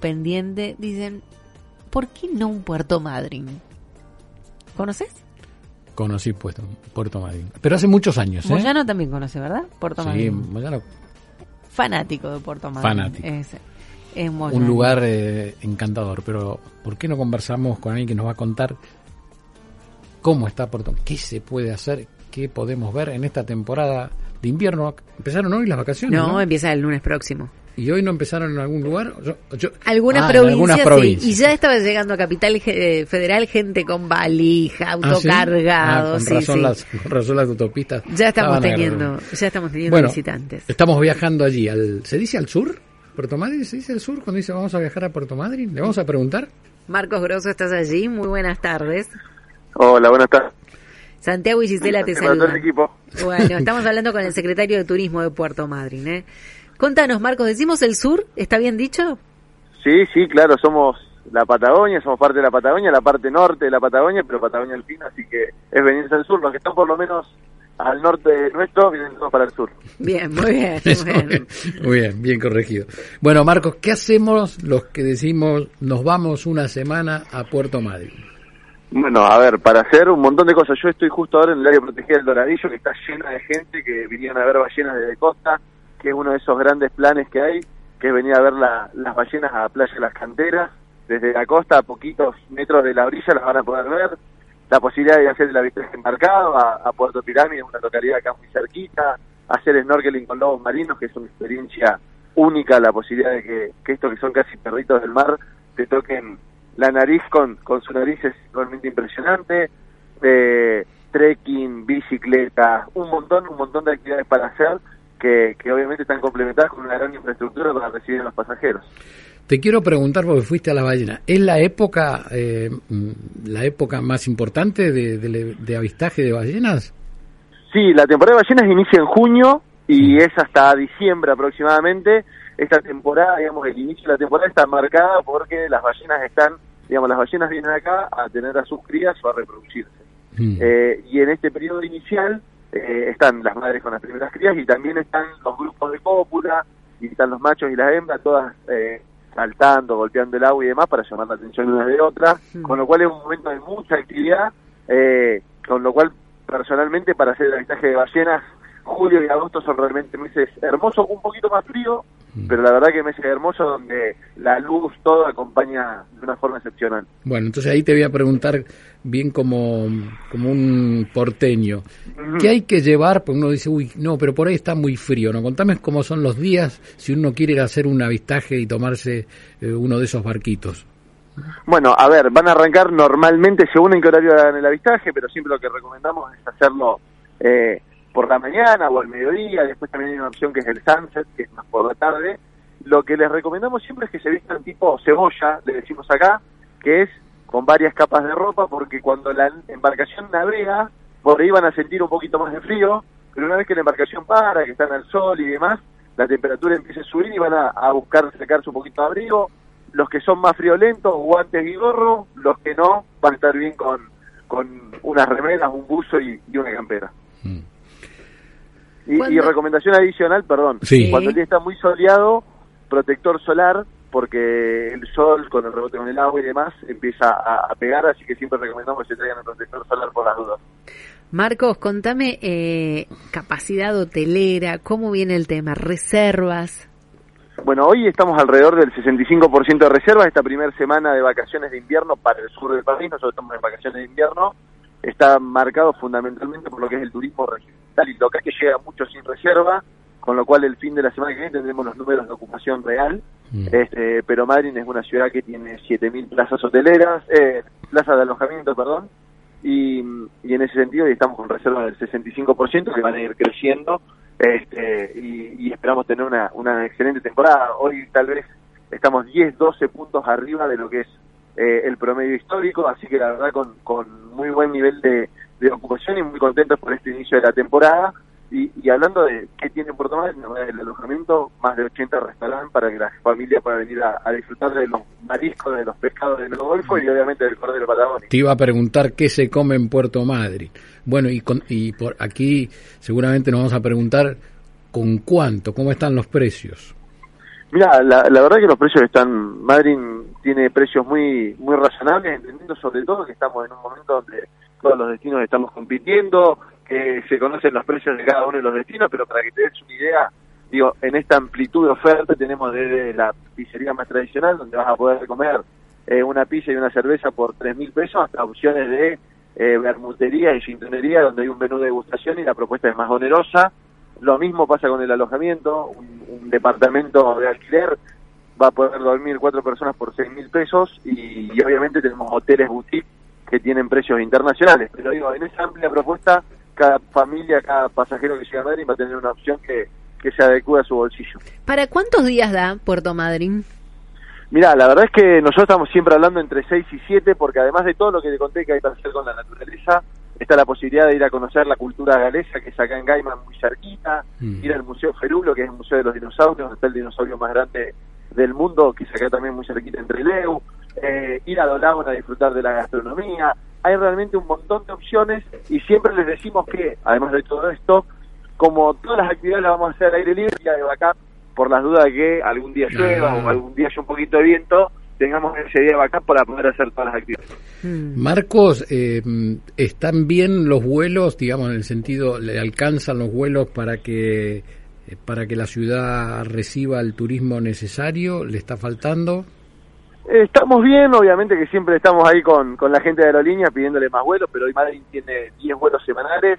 Pendiente, dicen, ¿por qué no un Puerto Madryn? ¿Conoces? Conocí Puerto, Puerto Madryn. Pero hace muchos años, ¿eh? Moyano también conoce, ¿verdad? Puerto Sí, Madryn. Moyano, Fanático de Puerto Madryn. Fanático. Es, un lugar eh, encantador. Pero, ¿por qué no conversamos con alguien que nos va a contar cómo está Puerto Madryn? ¿Qué se puede hacer? ¿Qué podemos ver en esta temporada de invierno? Empezaron hoy las vacaciones, No, ¿no? empieza el lunes próximo. ¿Y hoy no empezaron en algún lugar? Yo- yo- Algunas, Ah, en provincias, algunas sí, provincias. y ya estaba llegando a Capital eh, Federal gente con valija, Ah, ¿sí? autocargado, Ah, con, sí, razón sí. Las, con razón las autopistas. Ya estamos teniendo, ya estamos teniendo Bueno, visitantes. Estamos viajando allí. Al, ¿Se dice al sur? ¿Puerto Madryn? ¿Se dice al sur cuando dice vamos a viajar a Puerto Madryn? ¿Le vamos a preguntar? Marcos Grosso, estás allí. Muy buenas tardes. Hola, buenas tardes. Santiago y Gisela te saludan. equipo. Bueno, estamos hablando con el secretario de Turismo de Puerto Madryn. ¿eh? Contanos, Marcos, ¿decimos el sur? ¿Está bien dicho? Sí, sí, claro, somos la Patagonia, somos parte de la Patagonia, la parte norte de la Patagonia, pero Patagonia alpina, así que es venirse al sur. Los que están por lo menos al norte de nuestro vienen todos para el sur. Bien, muy bien, muy bien. Muy bien, bien corregido. Bueno, Marcos, ¿qué hacemos los que decimos nos vamos una semana a Puerto Madryn? Bueno, a ver, para hacer un montón de cosas. Yo estoy justo ahora en el área protegida del Doradillo, que está llena de gente que vinieron a ver ballenas desde costa, que es uno de esos grandes planes que hay, que es venir a ver la- las ballenas a Playa de las Canteras. Desde la costa, a poquitos metros de la orilla, las van a poder ver. La posibilidad de hacer el avistaje embarcado a, a Puerto Pirámide, una localidad acá muy cerquita. Hacer snorkeling con lobos marinos, que es una experiencia única. La posibilidad de que, que estos que son casi perritos del mar te toquen la nariz con, con su nariz es realmente impresionante. Eh, trekking, bicicleta, un montón, un montón de actividades para hacer que, que obviamente están complementadas con una gran infraestructura para recibir a los pasajeros. Te quiero preguntar porque fuiste a la ballena. ¿Es la época eh, mm, la época más importante de, de- de avistaje de ballenas? Sí, la temporada de ballenas inicia en junio y es hasta diciembre aproximadamente. Esta temporada, digamos, el inicio de la temporada está marcada porque las ballenas están, digamos, las ballenas vienen acá a tener a sus crías o a reproducirse. Mm. Eh, y en este periodo inicial eh, están las madres con las primeras crías y también están los grupos de cópula y están los machos y las hembras todas eh, saltando, golpeando el agua y demás para llamar la atención una de otra, con lo cual es un momento de mucha actividad, eh, con lo cual personalmente para hacer el avistaje de ballenas, julio y agosto son realmente meses hermosos, un poquito más frío. Pero la verdad que meses hermosos donde la luz todo acompaña de una forma excepcional. Bueno, entonces ahí te voy a preguntar bien como, como un porteño. ¿Qué hay que llevar? Porque uno dice, uy, no, pero por ahí está muy frío. ¿no? Contame cómo son los días si uno quiere ir a hacer un avistaje y tomarse eh, uno de esos barquitos. Bueno, a ver, van a arrancar normalmente según en qué horario hagan el avistaje, pero siempre lo que recomendamos es hacerlo eh, por la mañana o al mediodía. Después también hay una opción que es el sunset, que es más por la tarde. Lo que les recomendamos siempre es que se vistan tipo cebolla, le decimos acá, que es con varias capas de ropa, porque cuando la embarcación navega, por ahí van a sentir un poquito más de frío, pero una vez que la embarcación para, que están al sol y demás, la temperatura empieza a subir y van a, buscar sacarse un poquito de abrigo. Los que son más friolentos, guantes y gorro, los que no, van a estar bien con, con unas remeras, un buzo y, y una campera. Mm. Y, y recomendación adicional, perdón, Sí. cuando el día está muy soleado, protector solar, porque el sol con el rebote con el agua y demás empieza a, a pegar, así que siempre recomendamos que se traigan el protector solar por las dudas. Marcos, contame eh, capacidad hotelera, cómo viene el tema, reservas. Bueno, hoy estamos alrededor del 65% de reservas. Esta primera semana de vacaciones de invierno para el sur del país, nosotros estamos en vacaciones de invierno, está marcado fundamentalmente por lo que es el turismo regional y local que llega mucho sin reserva, con lo cual el fin de la semana que viene tendremos los números de ocupación real. Mm. Este, pero Madrid es una ciudad que tiene 7.000 plazas hoteleras, eh, plazas de alojamiento, perdón, y, y en ese sentido estamos con reserva del 65% que van a ir creciendo este, y, y esperamos tener una, una excelente temporada. Hoy tal vez estamos 10, 12 puntos arriba de lo que es eh, el promedio histórico, así que la verdad con, con muy buen nivel de ocupación y muy contentos por este inicio de la temporada. Y, y hablando de qué tiene Puerto Madryn, el alojamiento, más de 80 restaurantes para que la familia pueda venir a, a disfrutar de los mariscos, de los pescados del Golfo y obviamente del cordero patagónico. Te iba a preguntar qué se come en Puerto Madryn. Bueno, y, con, y por aquí seguramente nos vamos a preguntar con cuánto, cómo están los precios. Mira, la, la verdad que los precios están, Madryn tiene precios muy muy razonables, entendiendo sobre todo que estamos en un momento donde todos los destinos estamos compitiendo, que se conocen los precios de cada uno de los destinos, pero para que te des una idea, digo, en esta amplitud de oferta tenemos desde la pizzería más tradicional, donde vas a poder comer eh, una pizza y una cerveza por tres mil pesos, hasta opciones de eh, y cinturería, donde hay un menú de degustación y la propuesta es más onerosa. Lo mismo pasa con el alojamiento, un, un departamento de alquiler va a poder dormir cuatro personas por seis mil pesos y, y obviamente tenemos hoteles boutique que tienen precios internacionales. Pero digo, en esa amplia propuesta, cada familia, cada pasajero que llega a Madrid va a tener una opción que, que se adecue a su bolsillo. ¿Para cuántos días da Puerto Madryn? Mira, la verdad es que nosotros estamos siempre hablando entre 6 y 7, porque además de todo lo que te conté que hay para hacer con la naturaleza, está la posibilidad de ir a conocer la cultura galesa, que es acá en Gaiman, muy cerquita, Mm. ir al Museo Ferulo, que es el Museo de los Dinosaurios, donde está el dinosaurio más grande del mundo, que es acá también muy cerquita entre Leu, eh, ir a Dolabona a disfrutar de la gastronomía. Hay realmente un montón de opciones y siempre les decimos que, además de todo esto, como todas las actividades las vamos a hacer al aire libre, día de backup, por las dudas de que algún día llueva Ah. o algún día haya un poquito de viento, tengamos ese día de backup para poder hacer todas las actividades. Mm. Marcos, eh, ¿están bien los vuelos, digamos, en el sentido, le alcanzan los vuelos para que eh, para que la ciudad reciba el turismo necesario? ¿Le está faltando? Estamos bien, obviamente que siempre estamos ahí con, con la gente de aerolínea pidiéndole más vuelos, pero hoy Madrid tiene 10 vuelos semanales,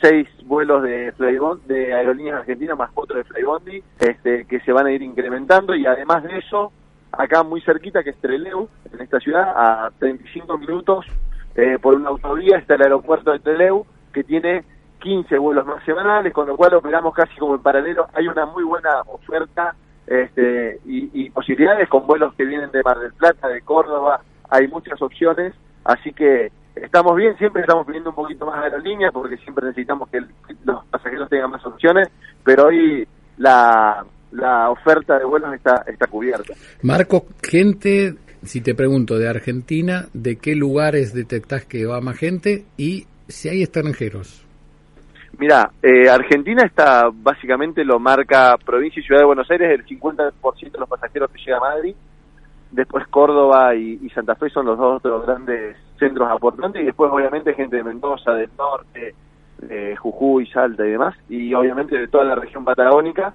6 vuelos de Flybond, de aerolíneas argentinas más 4 de Flybondi, este, que se van a ir incrementando y además de eso, acá muy cerquita que es Treleu, en esta ciudad, a 35 minutos eh, por una autovía está el aeropuerto de Treleu, que tiene 15 vuelos más semanales, con lo cual operamos casi como en paralelo. Hay una muy buena oferta este, y, y posibilidades con vuelos que vienen de Mar del Plata, de Córdoba, hay muchas opciones, así que estamos bien, siempre estamos pidiendo un poquito más aerolínea porque siempre necesitamos que los pasajeros tengan más opciones, pero hoy la, la oferta de vuelos está, está cubierta. Marcos, gente, si te pregunto, de Argentina, ¿de qué lugares detectás que va más gente? Y si hay extranjeros. Mira, eh, Argentina está básicamente lo marca provincia y ciudad de Buenos Aires, el 50% de los pasajeros que llega a Madrid. Después Córdoba y, Santa Fe son los dos otros grandes centros aportantes. Y después, obviamente, gente de Mendoza, del norte, de Jujuy, Salta y demás. Y obviamente de toda la región patagónica.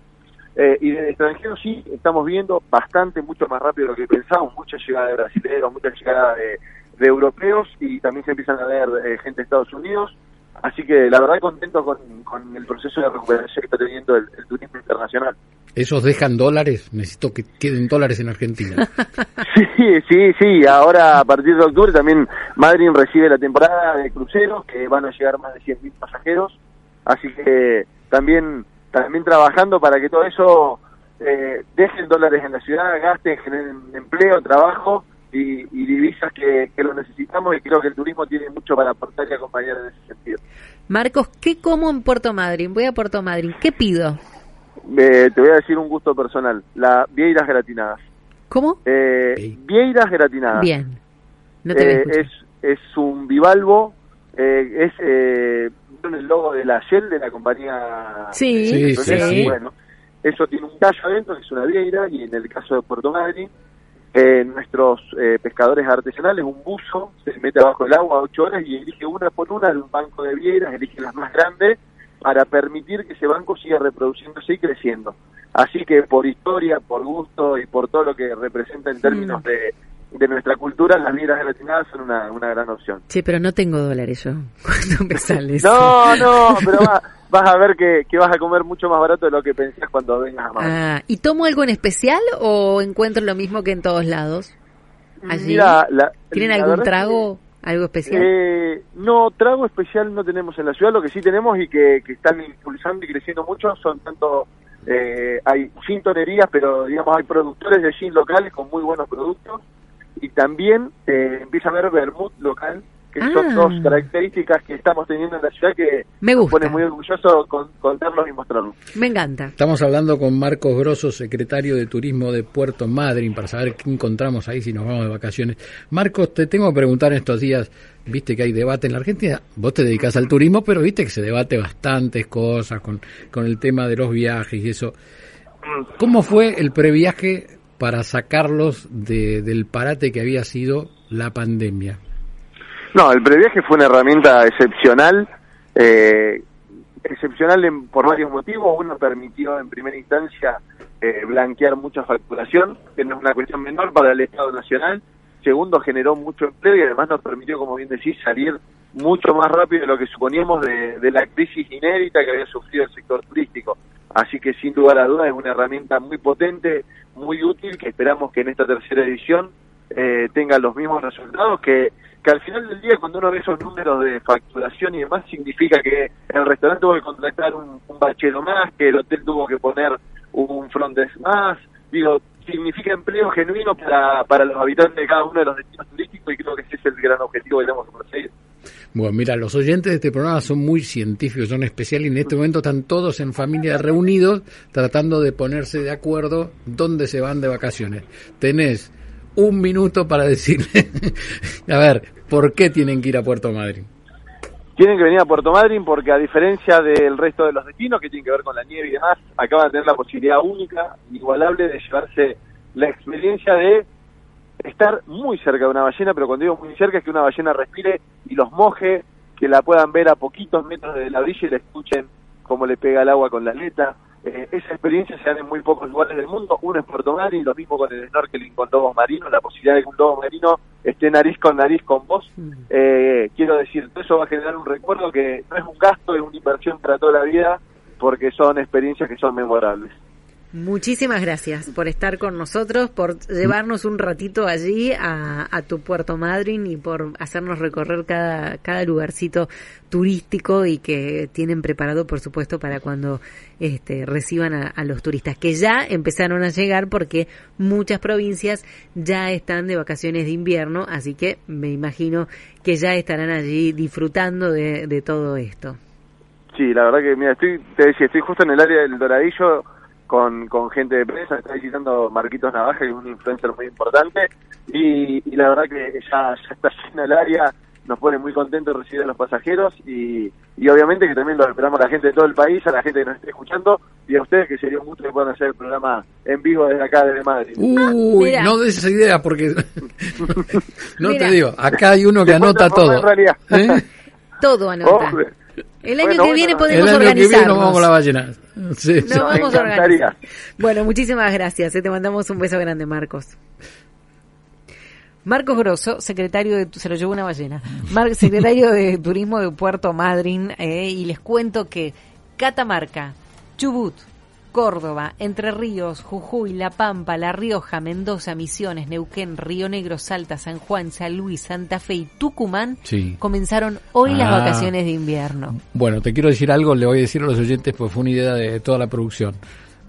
Eh, y de extranjeros sí, estamos viendo bastante, mucho más rápido de lo que pensábamos. Mucha llegada de brasileños, mucha llegada de, de europeos y también se empiezan a ver eh, gente de Estados Unidos. Así que la verdad contento con, con el proceso de recuperación que está teniendo el, el turismo internacional. ¿Esos dejan dólares? Necesito que queden dólares en Argentina. Sí, sí, sí. Ahora a partir de octubre también Madrid recibe la temporada de cruceros que van a llegar más de 100.000 pasajeros. Así que también también trabajando para que todo eso eh, dejen dólares en la ciudad, gasten, generen empleo, trabajo y, y divisas que, que lo necesitamos y creo que el turismo tiene mucho para aportar y acompañar en ese sentido. Marcos, ¿qué como en Puerto Madryn? Voy a Puerto Madryn. ¿Qué pido? Eh, te voy a decir un gusto personal, la vieiras gratinadas. ¿Cómo? Eh. Vieiras gratinadas. Bien. No te Eh, es, es un bivalvo, eh, es eh, ¿vieron el logo de la Shell, de la compañía Sí, Sí, sí. Bueno, eso tiene un tallo adentro, que es una vieira, y en el caso de Puerto Madryn, eh, nuestros eh, pescadores artesanales, un buzo, se mete abajo del agua ocho horas y elige una por una de un banco de vieiras, elige las más grandes, para permitir que ese banco siga reproduciéndose y creciendo. Así que por historia, por gusto y por todo lo que representa en términos Mm. de, de nuestra cultura, las vieiras gratinadas son una, una gran opción. Che, pero no tengo dólares yo. ¿Cuándo me sale eso? No, no, pero va- vas a ver que, que vas a comer mucho más barato de lo que pensás cuando vengas a Madrid. Ah, ¿Y tomo algo en especial o encuentro lo mismo que en todos lados? allí? Mira, la- ¿Tienen la algún trago? ¿Algo especial? eh, no, trago especial no tenemos en la ciudad. Lo que sí tenemos y que, que están impulsando y creciendo mucho son tanto eh, hay gin tonerías, pero digamos hay productores de gin locales con muy buenos productos y también eh, empieza a haber vermut local que son Ah. dos características que estamos teniendo en la ciudad que Me nos gusta. pone muy orgulloso con, contarlos y mostrarlos. Me encanta. Estamos hablando con Marcos Grosso, secretario de Turismo de Puerto Madryn, para saber qué encontramos ahí si nos vamos de vacaciones. Marcos, te tengo que preguntar en estos días, viste que hay debate en la Argentina, vos te dedicas al turismo, pero viste que se debate bastantes cosas con, con el tema de los viajes y eso. ¿Cómo fue el previaje para sacarlos de, del parate que había sido la pandemia? No, el previaje fue una herramienta excepcional, eh, excepcional en- por varios motivos. Uno permitió en primera instancia eh, blanquear mucha facturación, que no es una cuestión menor para el Estado Nacional. Segundo, generó mucho empleo y además nos permitió, como bien decís, salir mucho más rápido de lo que suponíamos de, de la crisis inédita que había sufrido el sector turístico. Así que sin lugar a dudas es una herramienta muy potente, muy útil, que esperamos que en esta tercera edición eh, tenga los mismos resultados que, que al final del día cuando uno ve esos números de facturación y demás significa que el restaurante tuvo que contratar un, un más, que el hotel tuvo que poner un front desk más, digo, significa empleo genuino para, para los habitantes de cada uno de los destinos turísticos y creo que ese es el gran objetivo que tenemos que perseguir. Bueno, mira, los oyentes de este programa son muy científicos, son especiales y en este momento están todos en familia reunidos tratando de ponerse de acuerdo dónde se van de vacaciones. Tenés un minuto para decirle, a ver, ¿por qué tienen que ir a Puerto Madryn? Tienen que venir a Puerto Madryn porque a diferencia del resto de los destinos que tienen que ver con la nieve y demás, acaban de tener la posibilidad única, inigualable de llevarse la experiencia de estar muy cerca de una ballena, pero cuando digo muy cerca es que una ballena respire y los moje, que la puedan ver a poquitos metros de la orilla y la escuchen cómo le pega el agua con la aleta. Eh, esa experiencia se da en muy pocos lugares del mundo. Uno es Puerto Madryn, lo mismo con el snorkeling con lobos marinos, la posibilidad de que un lobo marino esté nariz con nariz con vos. Eh, quiero decir, todo eso va a generar un recuerdo que no es un gasto, es una inversión para toda la vida, porque son experiencias que son memorables. Muchísimas gracias por estar con nosotros, por llevarnos un ratito allí a, tu Puerto Madryn y por hacernos recorrer cada, cada lugarcito turístico y que tienen preparado, por supuesto, para cuando este, reciban a, a los turistas, que ya empezaron a llegar porque muchas provincias ya están de vacaciones de invierno, así que me imagino que ya estarán allí disfrutando de, de todo esto. Sí, la verdad que, mira, estoy, te decía, estoy justo en el área del Doradillo con, con gente de prensa, está visitando Marquitos Navaja, que es un influencer muy importante, y, y la verdad que ya, ya está lleno el área, nos pone muy contentos recibir a los pasajeros y, y obviamente que también lo esperamos a la gente de todo el país, a la gente que nos esté escuchando y a ustedes que sería un gusto que puedan hacer el programa en vivo desde acá, desde Madrid. Uy, Mira. no des esa idea porque no Mira. te digo, acá hay uno que Después anota todo. en realidad. ¿Eh? Todo anota. Hombre. El año Bueno, que bueno, viene no. podemos El año que viene nos vamos con la ballena. Sí, sí. No, vamos a organizar. Bueno, muchísimas gracias. eh, Te mandamos un beso grande, Marcos. Marcos Grosso, secretario de... Se lo llevó una ballena. Mar- secretario de Turismo de Puerto Madryn. eh, y les cuento que Catamarca, Chubut, Córdoba, Entre Ríos, Jujuy, La Pampa, La Rioja, Mendoza, Misiones, Neuquén, Río Negro, Salta, San Juan, San Luis, Santa Fe y Tucumán Sí. comenzaron hoy las Ah. vacaciones de invierno. Bueno, te quiero decir algo, le voy a decir a los oyentes, pues fue una idea de toda la producción.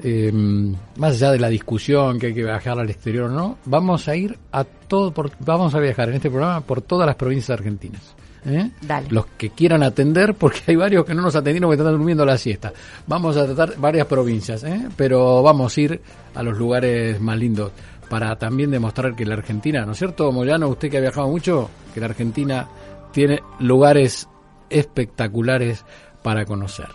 Eh, más allá de la discusión que hay que viajar al exterior o no, vamos a ir a todo, por, vamos a viajar en este programa por todas las provincias argentinas. ¿Eh? Dale. Los que quieran atender, porque hay varios que no nos atendieron porque están durmiendo la siesta. Vamos a tratar varias provincias, ¿eh? pero vamos a ir a los lugares más lindos para también demostrar que la Argentina, ¿no es cierto, Moyano? Usted que ha viajado mucho, que la Argentina tiene lugares espectaculares para conocer.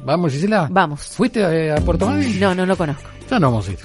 ¿Vamos, Gisela? Vamos. ¿Fuiste eh, a Puerto Madryn? No, no lo conozco. Ya no vamos a ir.